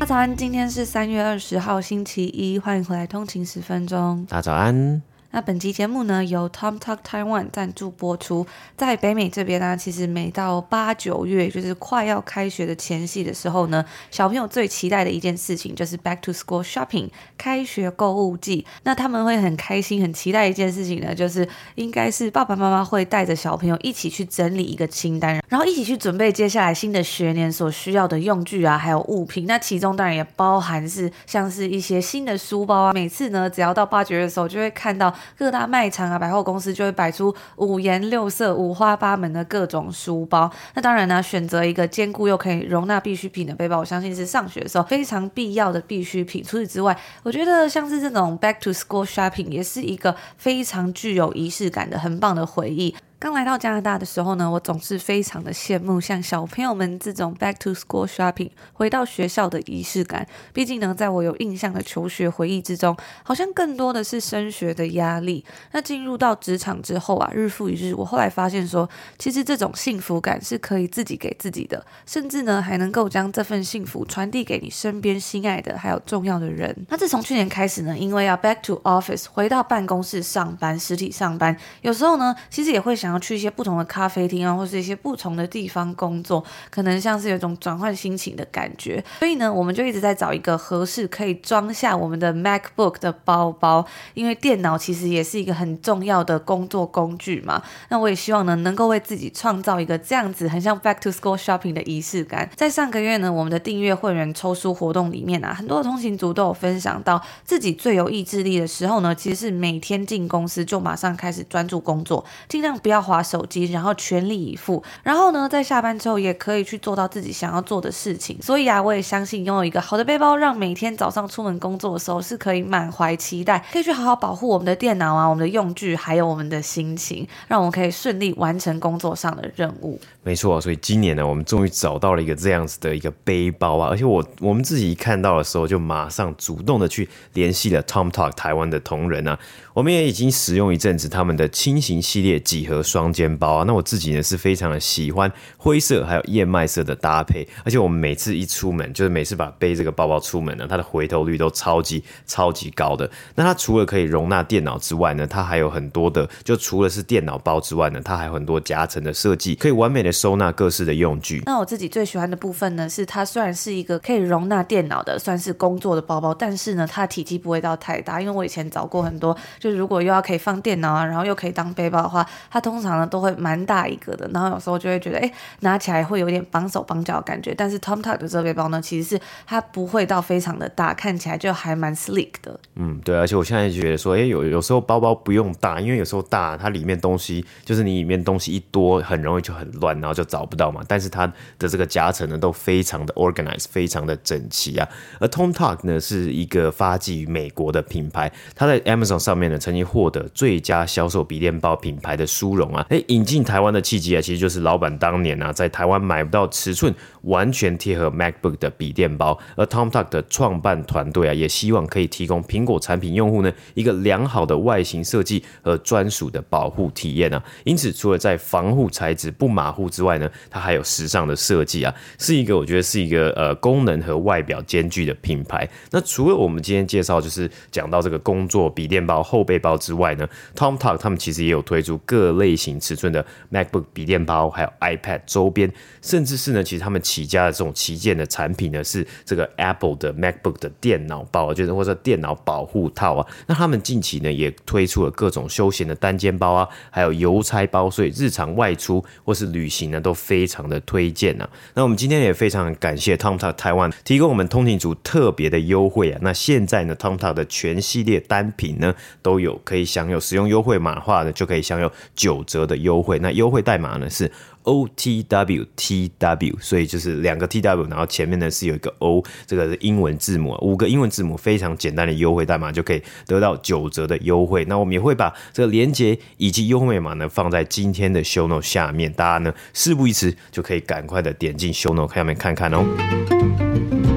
大家早安，今天是三月二十号，星期一，欢迎回来通勤十分钟。大家早安。那本期节目呢，由 TomTalk Taiwan 赞助播出。在北美这边呢，其实每到八九月，就是快要开学的前夕的时候呢，小朋友最期待的一件事情就是 Back to School Shopping 开学购物季。那他们会很开心、很期待一件事情呢，就是应该是爸爸妈妈会带着小朋友一起去整理一个清单，然后一起去准备接下来新的学年所需要的用具啊，还有物品。那其中当然也包含是像是一些新的书包啊。每次呢，只要到八九月的时候，就会看到。各大卖场啊，百货公司就会摆出五颜六色、五花八门的各种书包。那当然呢，选择一个坚固又可以容纳必需品的背包，我相信是上学的时候非常必要的必需品。除此之外，我觉得像是这种 Back to School Shopping 也是一个非常具有仪式感的很棒的回忆。刚来到加拿大的时候呢，我总是非常的羡慕像小朋友们这种 back to school shopping 回到学校的仪式感。毕竟呢，在我有印象的求学回忆之中，好像更多的是升学的压力。那进入到职场之后啊，日复一日，我后来发现说，其实这种幸福感是可以自己给自己的，甚至呢，还能够将这份幸福传递给你身边心爱的还有重要的人。那自从去年开始呢，因为要 back to office 回到办公室上班，实体上班，有时候呢，其实也会想。然后去一些不同的咖啡厅啊，或是一些不同的地方工作，可能像是有一种转换心情的感觉。所以呢，我们就一直在找一个合适可以装下我们的 MacBook 的包包，因为电脑其实也是一个很重要的工作工具嘛。那我也希望呢，能够为自己创造一个这样子很像 Back to School Shopping 的仪式感。在上个月呢，我们的订阅会员抽书活动里面啊，很多的通勤族都有分享到自己最有意志力的时候呢，其实是每天进公司就马上开始专注工作，尽量不要滑手机，然后全力以赴，然后呢，在下班之后也可以去做到自己想要做的事情。所以啊，我也相信拥有一个好的背包，让每天早上出门工作的时候是可以满怀期待，可以去好好保护我们的电脑啊、我们的用具，还有我们的心情，让我们可以顺利完成工作上的任务。没错，所以今年呢，我们终于找到了一个这样子的一个背包啊，而且我我们自己一看到的时候，就马上主动的去联系了 TomTalk 台湾的同仁啊，我们也已经使用一阵子他们的轻型系列几何双肩包啊，那我自己呢是非常的喜欢灰色还有燕麦色的搭配，而且我们每次一出门，就是每次把背这个包包出门呢，它的回头率都超级超级高的。那它除了可以容纳电脑之外呢，它还有很多的，就除了是电脑包之外呢，它还有很多夹层的设计，可以完美的。收纳各式的用具。那我自己最喜欢的部分呢，是它虽然是一个可以容纳电脑的，算是工作的包包，但是呢，它的体积不会到太大。因为我以前找过很多，就是如果又要可以放电脑啊，然后又可以当背包的话，它通通常呢都会蛮大一个的。然后有时候就会觉得，哎，拿起来会有点绑手绑脚的感觉。但是 TomTalk 的这个背包呢，其实是它不会到非常的大，看起来就还蛮 sleek 的。嗯，对。而且我现在就觉得说，哎，有有时候包包不用大，因为有时候大，它里面东西就是你里面东西一多，很容易就很乱。然后就找不到嘛，但是它的这个夹层呢都非常的 organized，非常的整齐啊。而 TomTalk 呢是一个发迹于美国的品牌，它在 Amazon 上面呢曾经获得最佳销售笔电包品牌的殊荣啊。诶，引进台湾的契机啊，其实就是老板当年啊在台湾买不到尺寸完全贴合 MacBook 的笔电包，而 TomTalk 的创办团队啊也希望可以提供苹果产品用户呢一个良好的外形设计和专属的保护体验啊。因此，除了在防护材质不马虎之外呢，它还有时尚的设计啊，是一个我觉得是一个呃功能和外表兼具的品牌。那除了我们今天介绍就是讲到这个工作笔电包、后背包之外呢，TomTalk 他们其实也有推出各类类型尺寸的 MacBook 笔电包，还有 iPad 周边，甚至是呢，其实他们起家的这种旗舰的产品呢，是这个 Apple 的 MacBook 的电脑包，就是或者电脑保护套啊。那他们近期呢，也推出了各种休闲的单肩包啊，还有邮差包，所以日常外出或是旅行呢，都非常的推荐、啊。那我们今天也非常感谢 TomTalk Taiwan 提供我们通勤族特别的优惠啊。那现在呢，TomTalk 的全系列单品呢，都有可以享有使用优惠码的话呢，就可以享有九九折的优惠。那优惠代码呢是 O T W T W，所以就是两个 T W，然后前面呢是有一个 O，这个是英文字母，五个英文字母非常简单的优惠代码就可以得到九折的优惠。那我们也会把这个链接以及优惠码呢放在今天的 Show Note 下面，大家呢事不宜迟，就可以赶快的点进 Show Note 下面看看哦。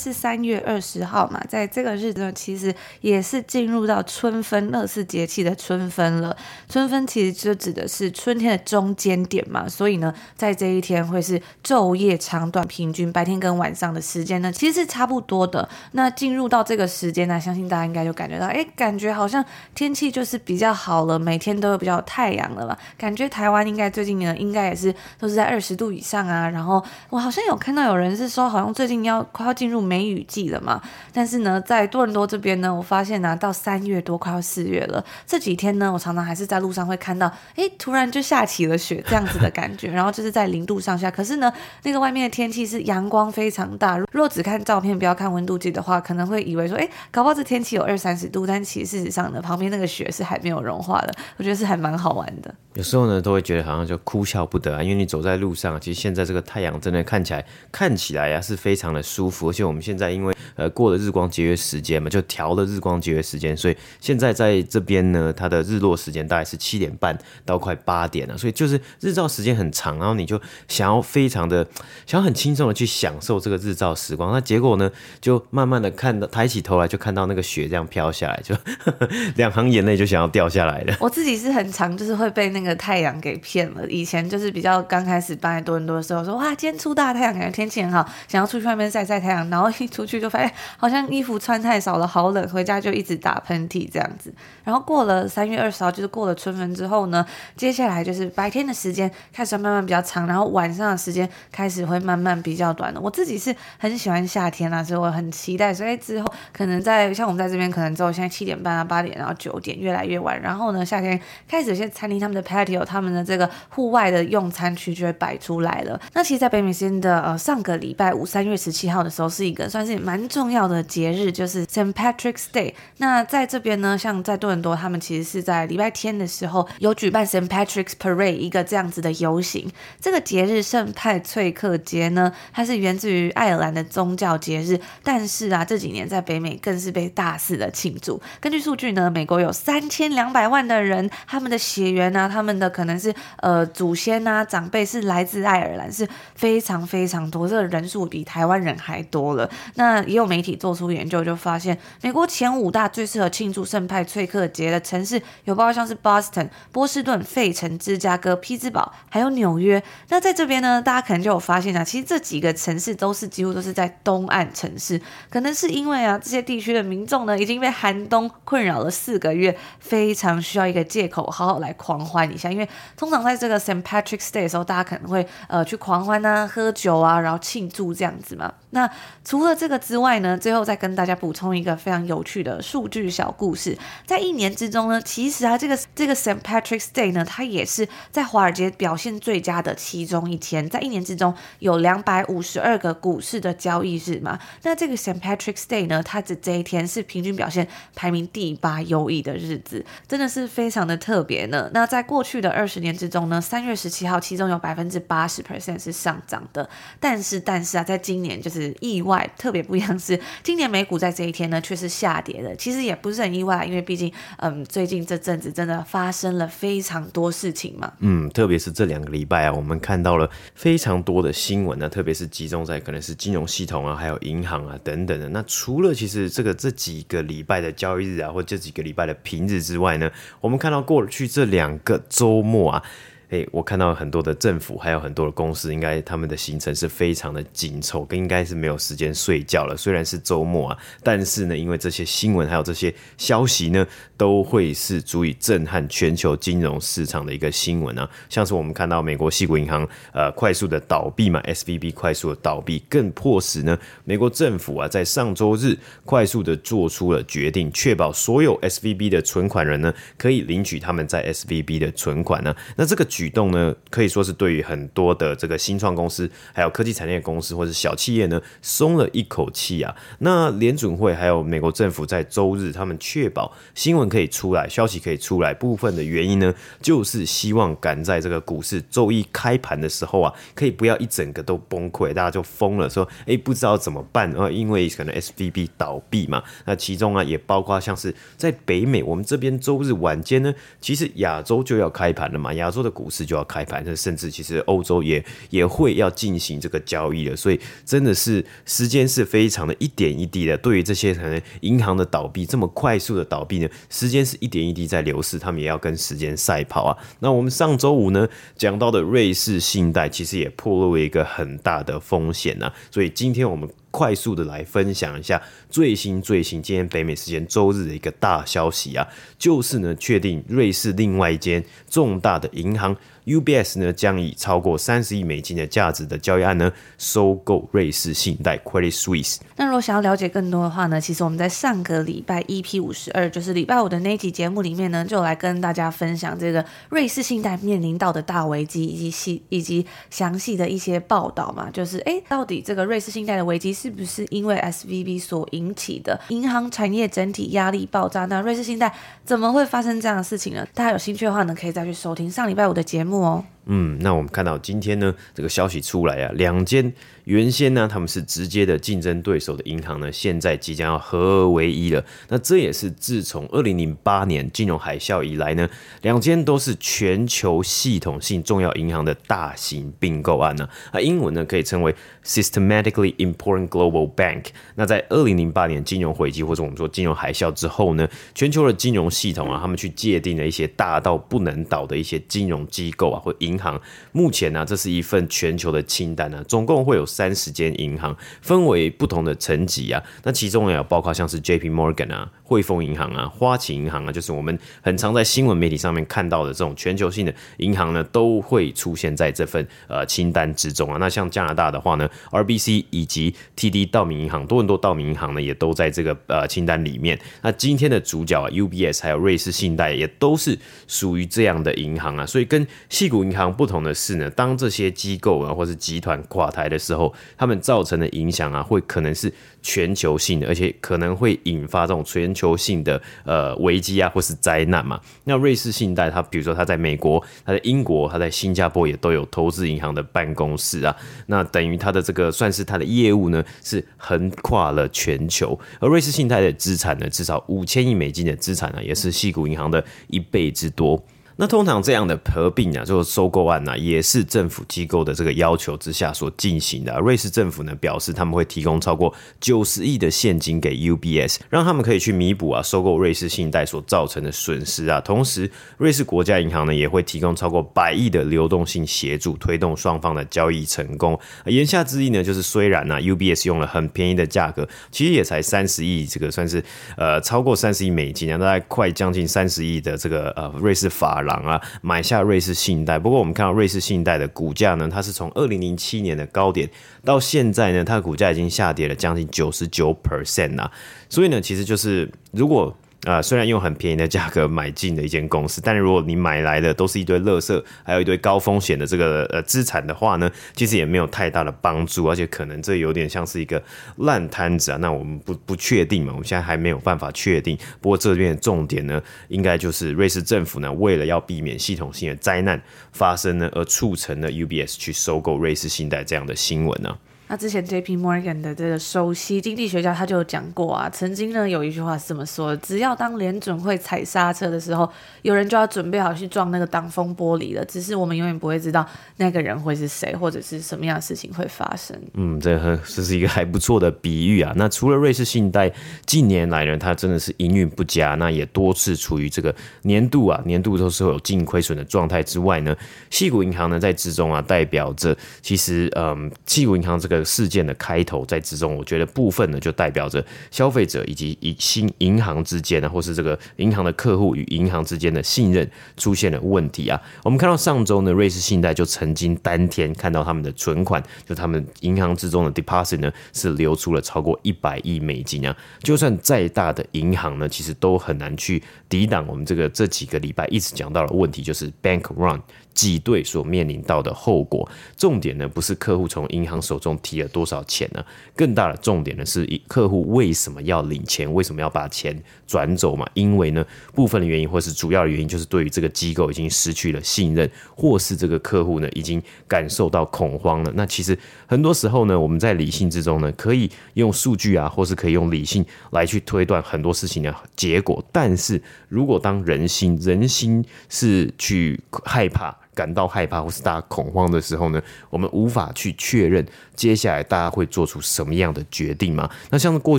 是三月二十号嘛，在这个日子呢，其实也是进入到春分二四节气的春分了。春分其实就指的是春天的中间点嘛，所以呢，在这一天会是昼夜长短，平均白天跟晚上的时间呢，其实是差不多的。那进入到这个时间呢，相信大家应该就感觉到，哎，感觉好像天气就是比较好了，每天都有比较有太阳了嘛。感觉台湾应该最近呢，应该也是都是在二十度以上啊。然后我好像有看到有人是说，好像最近要快要。进入梅雨季了嘛？但是呢，在多伦多这边呢，我发现呢、啊，到三月多快要四月了，这几天呢，我常常还是在路上会看到，哎，突然就下起了雪这样子的感觉，然后就是在零度上下。可是呢，那个外面的天气是阳光非常大。如果只看照片，不要看温度计的话，可能会以为说，哎，搞不好这天气有二三十度，但其实事实上呢，旁边那个雪是还没有融化的。我觉得是还蛮好玩的。有时候呢，都会觉得好像就哭笑不得啊，因为你走在路上，其实现在这个太阳真的看起来看起来呀、啊，是非常的舒服，而且我们现在因为呃过了日光节约时间嘛，就调了日光节约时间，所以现在在这边呢，它的日落时间大概是七点半到快八点了，所以就是日照时间很长，然后你就想要非常的想要很轻松的去享受这个日照时光，那结果呢，就慢慢的看到抬起头来就看到那个雪这样飘下来，就呵 呵两行眼泪就想要掉下来了。我自己是很常就是会被那。那个太阳给骗了。以前就是比较刚开始搬来多伦多的时候，说哇，今天出大太阳，感觉天气很好，想要出去外面晒晒太阳。然后一出去就发现，好像衣服穿太少了，好冷，回家就一直打喷嚏这样子。然后过了三月二十号，就是过了春分之后呢，接下来就是白天的时间开始慢慢比较长，然后晚上的时间开始会慢慢比较短了。我自己是很喜欢夏天啊，所以我很期待。所以之后可能在像我们在这边，可能之后现在七点半啊、八点，然后九点越来越晚。然后呢，夏天开始有些餐厅他们的 patio，他们的这个户外的用餐区就会摆出来了。那其实，在北美时间的呃上个礼拜五，三月十七号的时候，是一个算是蛮重要的节日，就是 St. Patrick's Day。那在这边呢，像在多伦多，他们其实是在礼拜天的时候有举办 St. Patrick's Parade 一个这样子的游行。这个节日圣派翠克节呢，它是源自于爱尔兰的宗教节日，但是啊，这几年在北美更是被大肆的庆祝。根据数据呢，美国有三千两百万的人，他们的血缘啊，他他们的可能是呃祖先啊长辈是来自爱尔兰，是非常非常多，这个人数比台湾人还多了。那也有媒体做出研究，就发现美国前五大最适合庆祝圣派翠克节的城市有包括像是 Boston、波士顿、费城、芝加哥、匹兹堡，还有纽约。那在这边呢，大家可能就有发现啊，其实这几个城市都是几乎都是在东岸城市，可能是因为啊这些地区的民众呢已经被寒冬困扰了四个月，非常需要一个借口好好来狂欢一下，因为。通常在这个 St. Patrick's Day 的时候，大家可能会呃去狂欢啊、喝酒啊，然后庆祝这样子嘛。那除了这个之外呢，最后再跟大家补充一个非常有趣的数据小故事。在一年之中呢，其实啊，这个这个 Saint Patrick's Day 呢，它也是在华尔街表现最佳的其中一天。在一年之中有两百五十二个股市的交易日嘛。那这个 Saint Patrick's Day 呢，它的这一天是平均表现排名第八优异的日子，真的是非常的特别呢。那在过去的二十年之中呢，三月十七号其中有百分之八十 percent 是上涨的。但是但是啊，在今年就是。意外特别不一样是，今年美股在这一天呢却是下跌的。其实也不是很意外，因为毕竟，嗯，最近这阵子真的发生了非常多事情嘛。嗯，特别是这两个礼拜啊，我们看到了非常多的新闻呢，特别是集中在可能是金融系统啊，还有银行啊等等的。那除了其实这个这几个礼拜的交易日啊，或这几个礼拜的平日之外呢，我们看到过去这两个周末啊。诶，我看到很多的政府还有很多的公司，应该他们的行程是非常的紧凑，跟应该是没有时间睡觉了。虽然是周末啊，但是呢，因为这些新闻还有这些消息呢，都会是足以震撼全球金融市场的一个新闻啊。像是我们看到美国西谷银行呃快速的倒闭嘛，SVB 快速的倒闭，更迫使呢美国政府啊在上周日快速的做出了决定，确保所有 SVB 的存款人呢可以领取他们在 SVB 的存款呢。那这个举动呢，可以说是对于很多的这个新创公司，还有科技产业公司或者小企业呢，松了一口气啊。那联准会还有美国政府在周日，他们确保新闻可以出来，消息可以出来，部分的原因呢，就是希望赶在这个股市周一开盘的时候啊，可以不要一整个都崩溃，大家就疯了，说哎不知道怎么办啊，因为可能 SVB 倒闭嘛。那其中啊也包括像是在北美，我们这边周日晚间呢，其实亚洲就要开盘了嘛，亚洲的股市就要开盘，甚至其实欧洲也也会要进行这个交易了，所以真的是时间是非常的一点一滴的。对于这些可能银行的倒闭这么快速的倒闭呢，时间是一点一滴在流逝，他们也要跟时间赛跑啊。那我们上周五呢讲到的瑞士信贷，其实也暴露了一个很大的风险呢、啊，所以今天我们。快速的来分享一下最新最新，今天北美时间周日的一个大消息啊，就是呢，确定瑞士另外一间重大的银行。UBS 呢将以超过三十亿美金的价值的交易案呢收购瑞士信贷 Credit Suisse。那如果想要了解更多的话呢，其实我们在上个礼拜 EP 五十二，就是礼拜五的那集节目里面呢，就来跟大家分享这个瑞士信贷面临到的大危机以及细以及详细的一些报道嘛，就是哎，到底这个瑞士信贷的危机是不是因为 SVB 所引起的？银行产业整体压力爆炸，那瑞士信贷怎么会发生这样的事情呢？大家有兴趣的话呢，可以再去收听上礼拜五的节目。哦，嗯，那我们看到今天呢，这个消息出来啊，两间。原先呢，他们是直接的竞争对手的银行呢，现在即将要合而为一了。那这也是自从二零零八年金融海啸以来呢，两间都是全球系统性重要银行的大型并购案呢。啊，英文呢可以称为 systematically important global bank。那在二零零八年金融危机或者我们说金融海啸之后呢，全球的金融系统啊，他们去界定了一些大到不能倒的一些金融机构啊或银银行。目前呢，这是一份全球的清单呢，总共会有。三十间银行分为不同的层级啊，那其中也有包括像是 J.P. Morgan 啊、汇丰银行啊、花旗银行啊，就是我们很常在新闻媒体上面看到的这种全球性的银行呢，都会出现在这份呃清单之中啊。那像加拿大的话呢，RBC 以及 TD 道明银行、多伦多道明银行呢，也都在这个呃清单里面。那今天的主角啊，UBS 还有瑞士信贷也都是属于这样的银行啊。所以跟细谷银行不同的是呢，当这些机构啊或是集团垮台的时候，他们造成的影响啊，会可能是全球性的，而且可能会引发这种全球性的呃危机啊，或是灾难嘛。那瑞士信贷，它比如说它在美国、它在英国、它在新加坡也都有投资银行的办公室啊。那等于它的这个算是它的业务呢，是横跨了全球。而瑞士信贷的资产呢，至少五千亿美金的资产呢，也是矽谷银行的一倍之多。那通常这样的合并啊，就是收购案啊，也是政府机构的这个要求之下所进行的。瑞士政府呢表示，他们会提供超过九十亿的现金给 UBS，让他们可以去弥补啊收购瑞士信贷所造成的损失啊。同时，瑞士国家银行呢也会提供超过百亿的流动性协助，推动双方的交易成功。言下之意呢，就是虽然呢 UBS 用了很便宜的价格，其实也才三十亿，这个算是呃超过三十亿美金啊，大概快将近三十亿的这个呃瑞士法郎。啊，买下瑞士信贷。不过我们看到瑞士信贷的股价呢，它是从二零零七年的高点到现在呢，它的股价已经下跌了将近九十九 percent 啊。所以呢，其实就是如果。啊、虽然用很便宜的价格买进的一间公司，但如果你买来的都是一堆垃圾，还有一堆高风险的这个呃资产的话呢，其实也没有太大的帮助，而且可能这有点像是一个烂摊子啊。那我们不不确定嘛，我们现在还没有办法确定。不过这边的重点呢，应该就是瑞士政府呢，为了要避免系统性的灾难发生呢，而促成了 UBS 去收购瑞士信贷这样的新闻呢、那之前 J P Morgan 的这个首席经济学家他就讲过啊，曾经呢有一句话是这么说的：只要当联准会踩刹车的时候，有人就要准备好去撞那个挡风玻璃了。只是我们永远不会知道那个人会是谁，或者是什么样的事情会发生。嗯，这这是一个还不错的比喻啊。那除了瑞士信贷近年来呢，它真的是营运不佳，那也多次处于这个年度啊年度都是会有净亏损的状态之外呢，矽谷银行呢在之中啊代表着其实嗯矽谷银行这个。事件的开头在之中，我觉得部分呢就代表着消费者以及以新银行之间呢，或是这个银行的客户与银行之间的信任出现了问题啊。我们看到上周呢，瑞士信贷就曾经当天看到他们的存款，就他们银行之中的 deposit 呢是流出了超过一百亿美金啊。就算再大的银行呢，其实都很难去抵挡我们这个这几个礼拜一直讲到的问题，就是 bank run。挤兑所面临到的后果，重点呢不是客户从银行手中提了多少钱呢？更大的重点呢是客户为什么要领钱，为什么要把钱转走嘛？因为呢部分的原因或是主要的原因就是对于这个机构已经失去了信任，或是这个客户呢已经感受到恐慌了。那其实很多时候呢，我们在理性之中呢，可以用数据啊，或是可以用理性来去推断很多事情的结果。但是如果当人心，人心是去害怕。感到害怕或是大家恐慌的时候呢，我们无法去确认接下来大家会做出什么样的决定吗？那像是过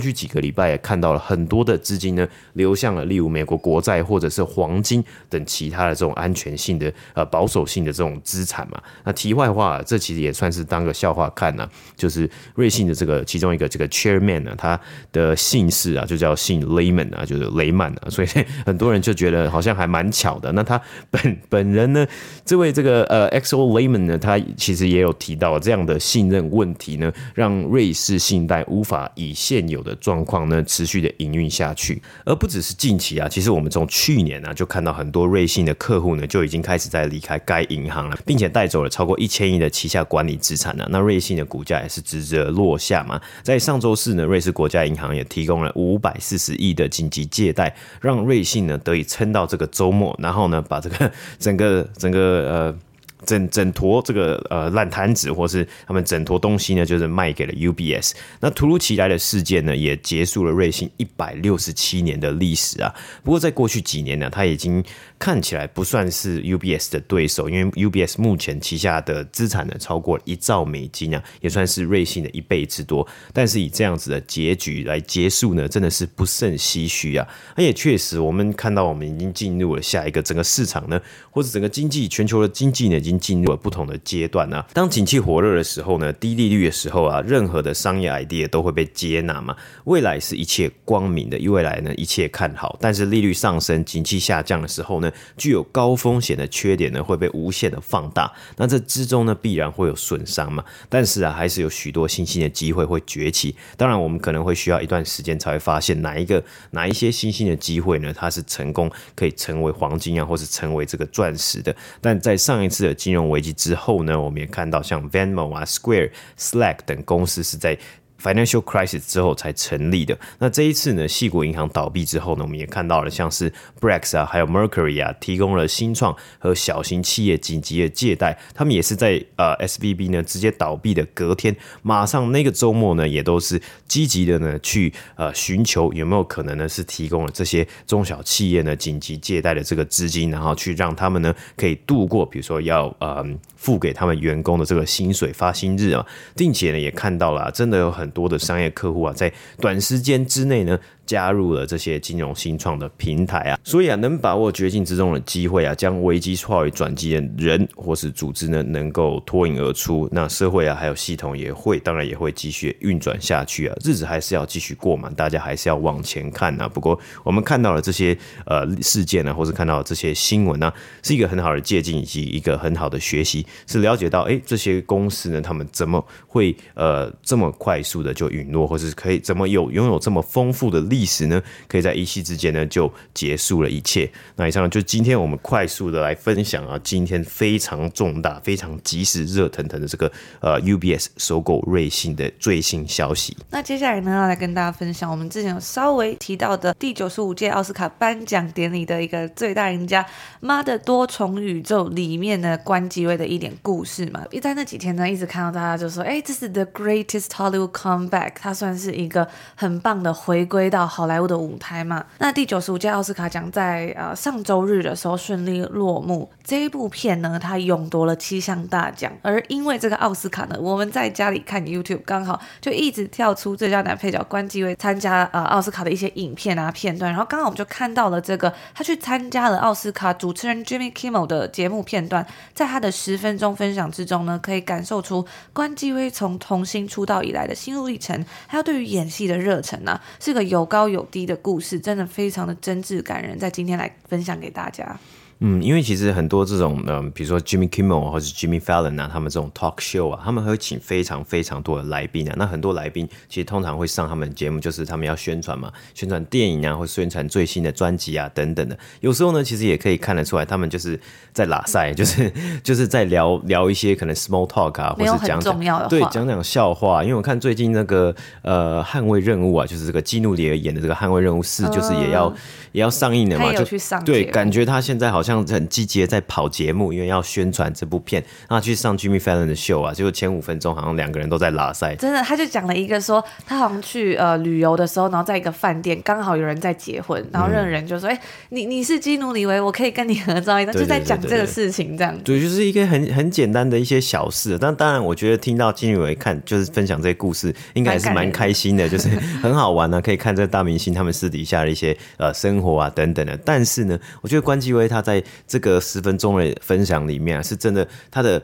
去几个礼拜也看到了很多的资金呢流向了例如美国国债或者是黄金等其他的这种安全性的呃保守性的这种资产嘛。那题外话，这其实也算是当个笑话看呢、啊，就是瑞信的这个其中一个这个 chairman 呢、他的姓氏啊就叫姓 Lehman 啊，就是雷曼啊，所以 很多人就觉得好像还蛮巧的。那他本本人呢，这位。这个呃，XO Lehman 呢，他其实也有提到这样的信任问题呢，让瑞士信贷无法以现有的状况呢持续的营运下去，而不只是近期啊，其实我们从去年啊就看到很多瑞信的客户呢就已经开始在离开该银行了，并且带走了超过一千亿的旗下管理资产呢。那瑞信的股价也是直直的落下嘛。在上周四呢，瑞士国家银行也提供了五百四十亿的紧急借贷，让瑞信呢得以撑到这个周末，然后呢把这个整个整个呃。整整坨这个呃烂摊子，或是他们整坨东西呢，就是卖给了 UBS。那突如其来的事件呢，也结束了瑞幸一百六十七年的历史啊。不过在过去几年呢，它已经看起来不算是 UBS 的对手，因为 UBS 目前旗下的资产呢超过一兆美金啊，也算是瑞信的一倍之多。但是以这样子的结局来结束呢，真的是不胜唏嘘啊。而也确实，我们看到我们已经进入了下一个整个市场呢，或者整个经济全球的经济呢，已经。进入了不同的阶段、啊。当景气火热的时候呢，低利率的时候啊，任何的商业 idea 都会被接纳嘛。未来是一切光明的，未来呢一切看好。但是利率上升、景气下降的时候呢，具有高风险的缺点呢会被无限的放大。那这之中呢必然会有损伤嘛。但是啊，还是有许多新兴的机会会崛起。当然，我们可能会需要一段时间才会发现哪一个哪一些新兴的机会呢，它是成功可以成为黄金啊，或是成为这个钻石的。但在上一次的金融危机之后呢，我们也看到像 Venmo 啊、Square、Slack 等公司是在。Financial crisis 之后才成立的。那这一次呢，矽谷银行倒闭之后呢，我们也看到了像是 Brex 啊，还有 Mercury 啊，提供了新创和小型企业紧急的借贷。他们也是在呃 SBB 呢直接倒闭的隔天，马上那个周末呢，也都是积极的呢去呃寻求有没有可能呢是提供了这些中小企业呢紧急借贷的这个资金，然后去让他们呢可以度过，比如说要呃付给他们员工的这个薪水发薪日啊，并且呢也看到了真的有很多的商业客户啊，在短时间之内呢。加入了这些金融新创的平台啊，所以啊，能把握绝境之中的机会啊，将危机化为转机的人或是组织呢，能够脱颖而出，那社会啊，还有系统也会，当然也会继续运转下去啊，日子还是要继续过嘛，大家还是要往前看啊。不过我们看到了这些呃事件呢，或是看到这些新闻呢，是一个很好的借鉴以及一个很好的学习，是了解到哎，这些公司呢，他们怎么会呃这么快速的就陨落，或是可以怎么有拥有这么丰富的。历史呢，可以在一夕之间呢就结束了一切。那以上就今天我们快速的来分享啊，今天非常重大、非常及时、热腾腾的这个呃 UBS 收购瑞信的最新消息。那接下来呢，要来跟大家分享我们之前有稍微提到的第九十五届奥斯卡颁奖典礼的一个最大赢家《妈的多重宇宙》里面的关继威的一点故事嘛。一在那几天呢，一直看到大家就说，哎，这是 The Greatest Hollywood Comeback，它算是一个很棒的回归到好莱坞的舞台嘛。那第九十五届奥斯卡奖在呃上周日的时候顺利落幕。这一部片呢，它勇夺了七项大奖，而因为这个奥斯卡呢，我们在家里看 YouTube，刚好就一直跳出最佳男配角关继威参加呃奥斯卡的一些影片啊片段，然后刚好我们就看到了这个他去参加了奥斯卡主持人 Jimmy Kimmel 的节目片段，在他的十分钟分享之中呢，可以感受出关继威从童星出道以来的心路历程，还有对于演戏的热忱呢，是个有高有低的故事，真的非常的真挚感人，在今天来分享给大家。嗯，因为其实很多这种，嗯、呃，比如说 Jimmy Kimmel 或者 Jimmy Fallon 啊，他们这种 talk show 啊，他们会请非常非常多的来宾啊。那很多来宾其实通常会上他们节目，就是他们要宣传嘛，宣传电影啊，或宣传最新的专辑啊等等的。有时候呢，其实也可以看得出来，他们就是在拉赛，就是就是在聊聊一些可能 small talk 啊，或是讲讲对讲讲笑话。因为我看最近那个呃捍卫任务啊，就是这个基努里尔演的这个捍卫任务四，就是也要、呃、也要上映了嘛，就对，感觉他现在好像。这样很积极的在跑节目，因为要宣传这部片，那去上 Jimmy Fallon 的秀啊，结果前五分钟好像两个人都在拉塞。真的，他就讲了一个说，他好像去呃旅游的时候，然后在一个饭店刚好有人在结婚，然后那个人就说：“哎、嗯，你你是基努李维，我可以跟你合照一张。”就在讲这个事情这样子。对，就是一个很很简单的一些小事，但当然我觉得听到基努李维看就是分享这些故事，应该还是蛮开心的，就是很好玩呢、啊，可以看这个大明星他们私底下的一些呃生活啊等等的。但是呢，我觉得关继威他在这个十分钟的分享里面啊，是真的，他的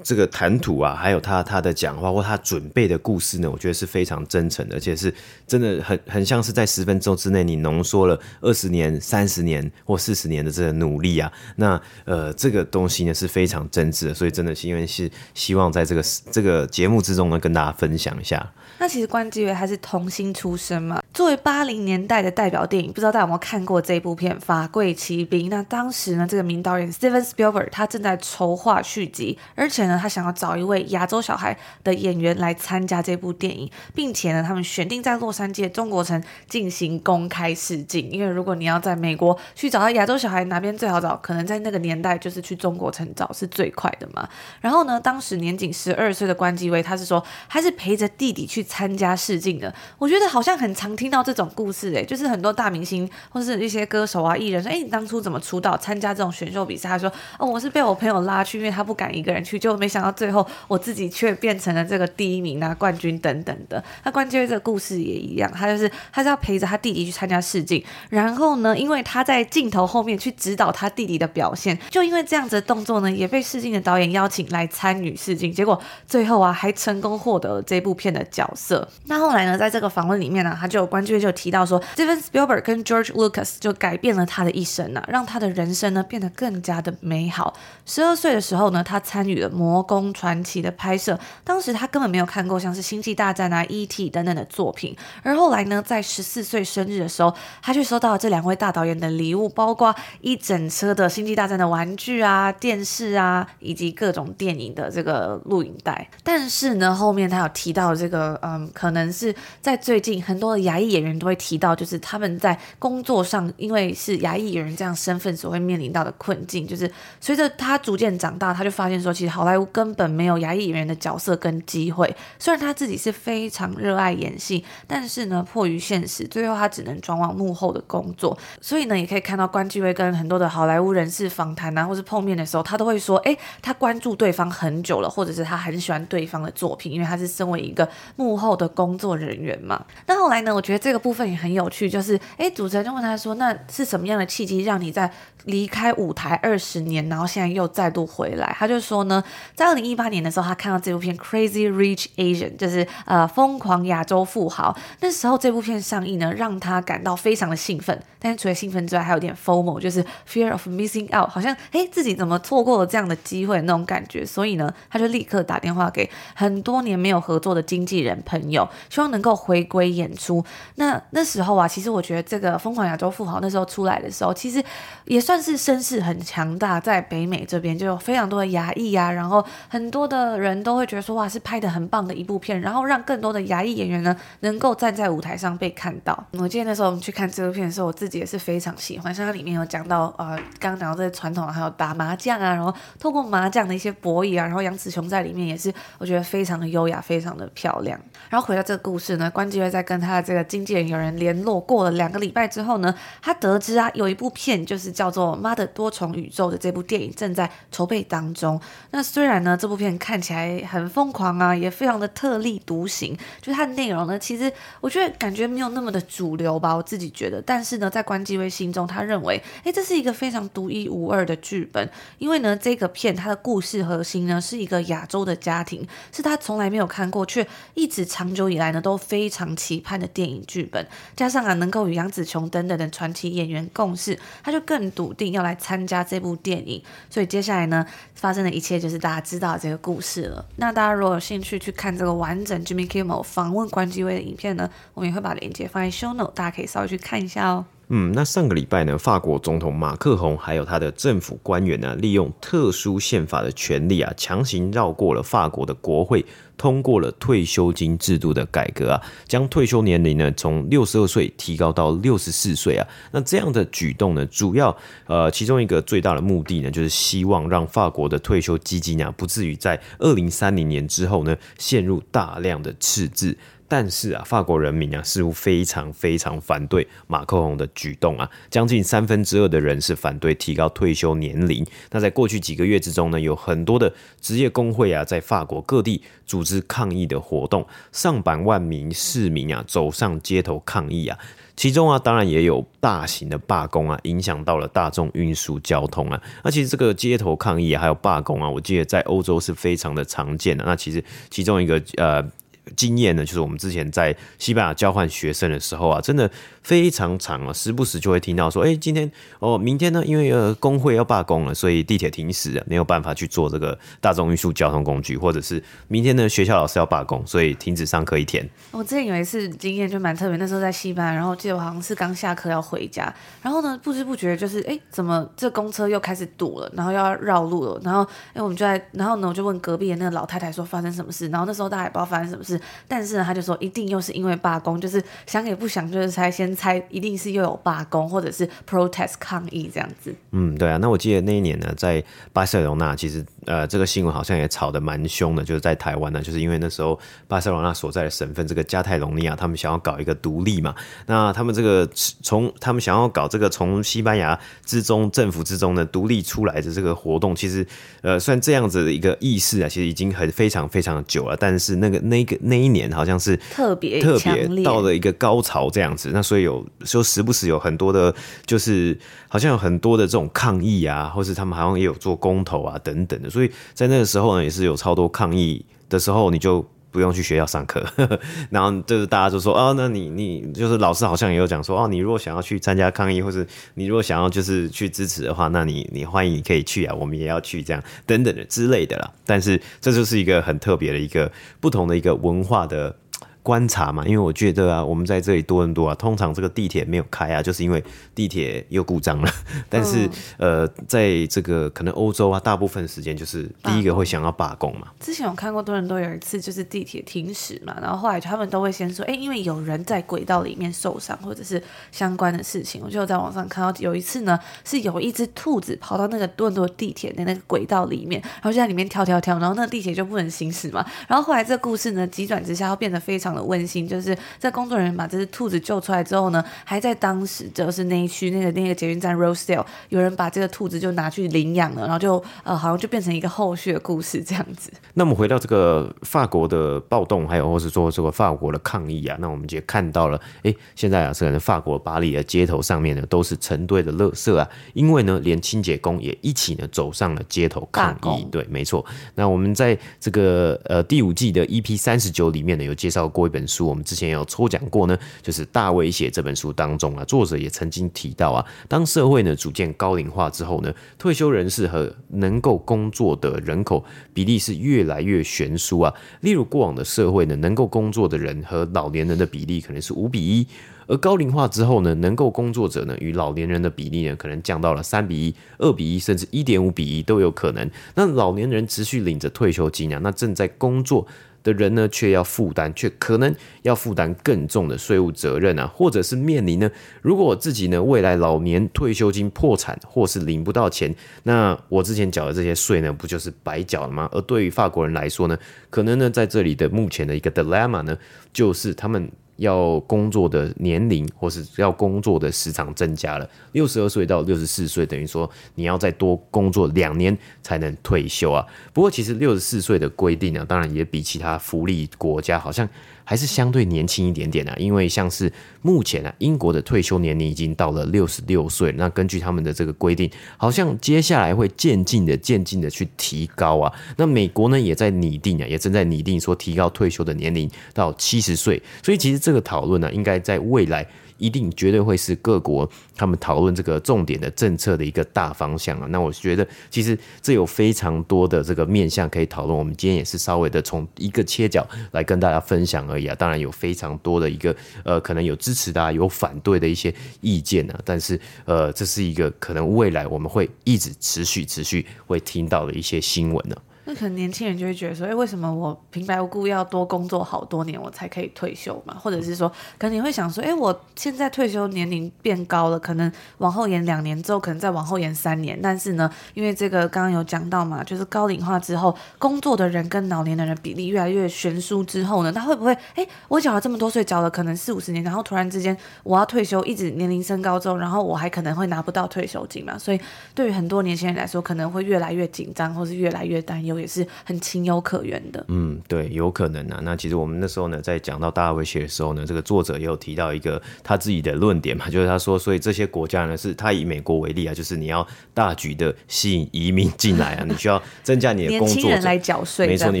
这个谈吐啊，还有他他的讲话或他准备的故事呢，我觉得是非常真诚的，而且是真的很很像是在十分钟之内你浓缩了二十年、三十年或四十年的这个努力啊。那呃，这个东西呢是非常真挚的，所以真的是因为是希望在这个这个节目之中呢，跟大家分享一下。那其实关继威还是童星出身嘛，作为八零年代的代表电影，不知道大家有没有看过这部片《法柜奇兵》？那当时呢，这个名导演 Steven Spielberg 他正在筹划续集，而且呢，他想要找一位亚洲小孩的演员来参加这部电影，并且呢，他们选定在洛杉矶的中国城进行公开试镜。因为如果你要在美国去找到亚洲小孩，哪边最好找？可能在那个年代就是去中国城找是最快的嘛。然后呢，当时年仅十二岁的关继威，他是说还是陪着弟弟去。参加试镜的，我觉得好像很常听到这种故事诶，就是很多大明星或是一些歌手啊、艺人说，哎，你当初怎么出道？参加这种选秀比赛，他说，哦，我是被我朋友拉去，因为他不敢一个人去，就没想到最后我自己却变成了这个第一名啊、冠军等等的。那关键这个故事也一样，他就是他是要陪着他弟弟去参加试镜，然后呢，因为他在镜头后面去指导他弟弟的表现，就因为这样子的动作呢，也被试镜的导演邀请来参与试镜，结果最后啊，还成功获得了这部片的角色。那后来呢，在这个访问里面呢、他就关注就提到说，Steven Spielberg 跟 George Lucas 就改变了他的一生呢、啊，让他的人生呢变得更加的美好。十二岁的时候呢，他参与了《魔宫传奇》的拍摄，当时他根本没有看过像是《星际大战》啊、E.T. 等等的作品。而后来呢，在十四岁生日的时候，他却收到了这两位大导演的礼物，包括一整车的《星际大战》的玩具啊、电视啊，以及各种电影的这个录影带。但是呢，后面他有提到这个，嗯，可能是在最近很多的牙医演员都会提到，就是他们在工作上，因为是牙医演员这样身份所会面临到的困境，就是随着他逐渐长大，他就发现说，其实好莱坞根本没有牙医演员的角色跟机会。虽然他自己是非常热爱演戏，但是呢，迫于现实，最后他只能转往幕后的工作。所以呢，也可以看到关继威跟很多的好莱坞人士访谈啊，或是碰面的时候，他都会说，哎，他关注对方很久了，或者是他很喜欢对方的作品，因为他是身为一个幕幕后的工作人员嘛。那后来呢，我觉得这个部分也很有趣，就是，哎，主持人就问他说，那是什么样的契机让你在离开舞台二十年，然后现在又再度回来？他就说呢，在二零一八年的时候，他看到这部片《Crazy Rich Asian》，就是呃疯狂亚洲富豪。那时候这部片上映呢，让他感到非常的兴奋。但是除了兴奋之外，还有点 FOMO，就是 Fear of Missing Out，好像哎自己怎么错过了这样的机会那种感觉。所以呢，他就立刻打电话给很多年没有合作的经纪人朋友，希望能够回归演出。那那时候啊，其实我觉得这个《疯狂亚洲富豪》那时候出来的时候，其实也算是声势很强大，在北美这边就有非常多的亚裔啊，然后很多的人都会觉得说哇，是拍得很棒的一部片，然后让更多的亚裔演员呢能够站在舞台上被看到。我记得那时候我们去看这部片的时候，我自己也是非常喜欢，像它里面有讲到呃，刚刚讲到这些传统，还有打麻将啊，然后透过麻将的一些博弈啊，然后杨紫琼在里面也是我觉得非常的优雅，非常的漂亮。然后回到这个故事呢，关继威在跟他的这个经纪人有人联络过了两个礼拜之后呢，他得知啊有一部片就是叫做《妈的多重宇宙》的这部电影正在筹备当中。那虽然呢这部片看起来很疯狂啊，也非常的特立独行，就是它的内容呢，其实我觉得感觉没有那么的主流吧，我自己觉得。但是呢，在关继威心中，他认为，哎，这是一个非常独一无二的剧本，因为呢这个片它的故事核心呢是一个亚洲的家庭，是他从来没有看过却一直长久以来呢都非常期盼的电影剧本，加上啊能够与杨紫琼等等的传奇演员共事，他就更笃定要来参加这部电影。所以接下来呢发生的一切就是大家知道这个故事了。那大家如果有兴趣去看这个完整 Jimmy Kimmel 访问关继威的影片呢，我们也会把链接放在 Show Note，大家可以稍微去看一下哦。嗯，那上个礼拜呢，法国总统马克宏还有他的政府官员呢，利用特殊宪法的权利啊，强行绕过了法国的国会，通过了退休金制度的改革啊，将退休年龄呢从六十二岁提高到六十四岁啊。那这样的举动呢，主要呃其中一个最大的目的呢，就是希望让法国的退休基金啊，不至于在二零三零年之后呢，陷入大量的赤字。但是啊，法国人民啊似乎非常非常反对马克龙的举动啊，将近三分之二的人是反对提高退休年龄。那在过去几个月之中呢，有很多的职业工会啊，在法国各地组织抗议的活动，上百万名市民啊走上街头抗议啊，其中啊当然也有大型的罢工啊，影响到了大众运输交通啊。那其实这个街头抗议，还有罢工啊，我记得在欧洲是非常的常见的。那其实其中一个呃。经验呢，就是我们之前在西班牙交换学生的时候啊，真的非常长啊，时不时就会听到说，哎，今天哦，明天呢，因为呃工会要罢工了，所以地铁停驶了，没有办法去坐这个大众运输交通工具，或者是明天呢学校老师要罢工，所以停止上课一天。我之前有一次经验就蛮特别，那时候在西班牙，然后记得我好像是刚下课要回家，然后呢不知不觉就是哎怎么这公车又开始堵了，然后又要绕路了，然后哎我们就在，然后呢我就问隔壁的那个老太太说发生什么事，然后那时候大家也不知道发生什么事。但是呢，他就说一定又是因为罢工，就是想也不想，就是猜先猜，一定是又有罢工或者是 protest 抗议这样子。嗯，对啊。那我记得那一年呢，在巴塞罗那，其实呃，这个新闻好像也吵得蛮凶的，就是在台湾呢，就是因为那时候巴塞罗那所在的省份这个加泰隆尼亚，他们想要搞一个独立嘛。那他们这个从他们想要搞这个从西班牙之中政府之中呢独立出来的这个活动，其实呃，算这样子的一个意识啊，其实已经很非常非常久了。但是那个那个那一年。好像是特别特别到了一个高潮这样子，那所以有就时不时有很多的，就是好像有很多的这种抗议啊，或是他们好像也有做公投啊等等的，所以在那个时候呢，也是有超多抗议的时候，你就。不用去学校上课，然后就是大家就说哦，那你你就是老师好像也有讲说哦，你如果想要去参加抗议，或是你如果想要就是去支持的话，那你你欢迎你可以去啊，我们也要去这样等等的之类的啦。但是这就是一个很特别的一个不同的一个文化的。观察嘛，因为我觉得啊，我们在这里多伦多啊，通常这个地铁没有开啊，就是因为地铁又故障了。但是、嗯、呃，在这个可能欧洲啊，大部分时间就是第一个会想要罢工嘛。之前我看过多伦多有一次就是地铁停驶嘛，然后后来他们都会先说，哎，因为有人在轨道里面受伤或者是相关的事情。我就在网上看到有一次呢，是有一只兔子跑到那个多伦多地铁的那个轨道里面，然后就在里面跳跳跳，然后那个地铁就不能行驶嘛。然后后来这个故事呢，急转直下，要变得非常。的温馨，就是在工作人员把这只兔子救出来之后呢，还在当时就是那一区那个那个捷运站 Rosedale，有人把这个兔子就拿去领养了，然后就呃好像就变成一个后续的故事这样子。那我们回到这个法国的暴动，还有或是说这个法国的抗议啊，那我们也看到了，哎、欸，现在啊，是可能法国巴黎的街头上面呢都是成堆的垃圾啊，因为呢连清洁工也一起呢走上了街头抗议。对，没错。那我们在这个呃第五季的 EP 三十九里面呢有介绍过。过一本书，我们之前也有抽奖过呢，就是《大威写》这本书当中啊，作者也曾经提到啊，当社会呢逐渐高龄化之后呢，退休人士和能够工作的人口比例是越来越悬殊啊。例如过往的社会呢，能够工作的人和老年人的比例可能是五比一。而高龄化之后呢，能够工作者呢与老年人的比例呢，可能降到了三比一、二比一，甚至一点五比一都有可能。那老年人持续领着退休金啊，那正在工作的人呢，却要负担，却可能要负担更重的税务责任啊，或者是面临呢，如果自己呢未来老年退休金破产或是领不到钱，那我之前缴的这些税呢，不就是白缴了吗？而对于法国人来说呢，可能呢在这里的目前的一个 dilemma 呢，就是他们。要工作的年龄或是要工作的时长增加了，六十二岁到六十四岁，等于说你要再多工作两年才能退休啊。不过其实六十四岁的规定呢，当然也比其他福利国家好像。还是相对年轻一点点啊，因为像是目前啊，英国的退休年龄已经到了六十六岁，那根据他们的这个规定，好像接下来会渐进的、渐进的去提高啊。那美国呢，也在拟定啊，也正在拟定说提高退休的年龄到七十岁，所以其实这个讨论呢，应该在未来。一定绝对会是各国他们讨论这个重点的政策的一个大方向啊。那我觉得其实这有非常多的这个面向可以讨论。我们今天也是稍微的从一个切角来跟大家分享而已啊。当然有非常多的一个呃，可能有支持的啊，有反对的一些意见啊。但是呃，这是一个可能未来我们会一直持续持续会听到的一些新闻呢。那可能年轻人就会觉得说，哎，为什么我平白无故要多工作好多年，我才可以退休嘛？或者是说，可能你会想说，哎，我现在退休年龄变高了，可能往后延两年之后，可能再往后延三年。但是呢，因为这个刚刚有讲到嘛，就是高龄化之后，工作的人跟老年的人比例越来越悬殊之后呢，他会不会，哎，我缴了这么多税，缴了可能四五十年，然后突然之间我要退休，一直年龄升高之后，然后我还可能会拿不到退休金嘛？所以对于很多年轻人来说，可能会越来越紧张，或是越来越担忧。也是很情有可原的。嗯，对，有可能啊。那其实我们那时候呢，在讲到大威胁的时候呢，这个作者也有提到一个他自己的论点嘛，就是他说，所以这些国家呢，是他以美国为例啊，就是你要大举的吸引移民进来啊，你需要增加你的工作年轻人来缴税，没错，你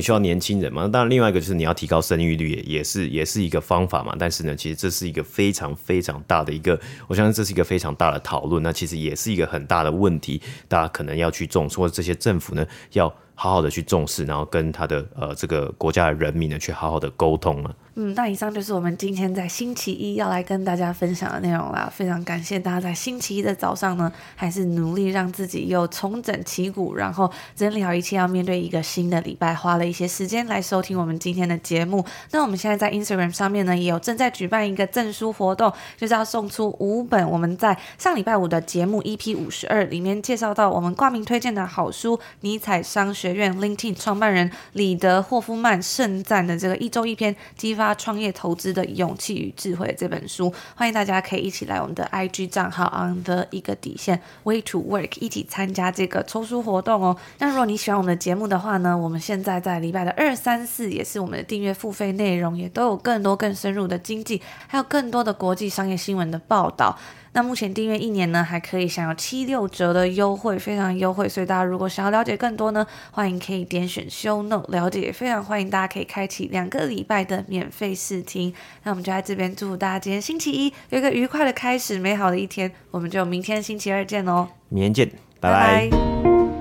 需要年轻人嘛。当然，另外一个就是你要提高生育率，也是也是一个方法嘛。但是呢，其实这是一个非常非常大的一个，我相信这是一个非常大的讨论。那其实也是一个很大的问题，大家可能要去重视，或者这些政府呢要。好好的去重视，然后跟他的呃这个国家的人民呢去好好的沟通啊。嗯，那以上就是我们今天在星期一要来跟大家分享的内容啦。非常感谢大家在星期一的早上呢，还是努力让自己又重整旗鼓，然后整理好一切，要面对一个新的礼拜，花了一些时间来收听我们今天的节目。那我们现在在 Instagram 上面呢，也有正在举办一个赠书活动，就是要送出五本我们在上礼拜五的节目 EP 五十二里面介绍到我们挂名推荐的好书《尼采商学院》LinkedIn 创办人李德霍夫曼盛赞的这个一周一篇激发创业投资的勇气与智慧这本书，欢迎大家可以一起来我们的 IG 账号 on the 一个底线 way to work 一起参加这个抽书活动哦。那如果你喜欢我们的节目的话呢，我们现在在礼拜的二三四也是我们的订阅付费内容，也都有更多更深入的经济，还有更多的国际商业新闻的报道。那目前订阅一年呢，还可以享有七六折的优惠，非常优惠。所以大家如果想要了解更多呢，欢迎可以点选 Show Note 了解。也非常欢迎大家可以开启两个礼拜的免费试听。那我们就在这边祝福大家今天星期一有一个愉快的开始，美好的一天。我们就明天星期二见喽，明天见，拜拜。拜拜。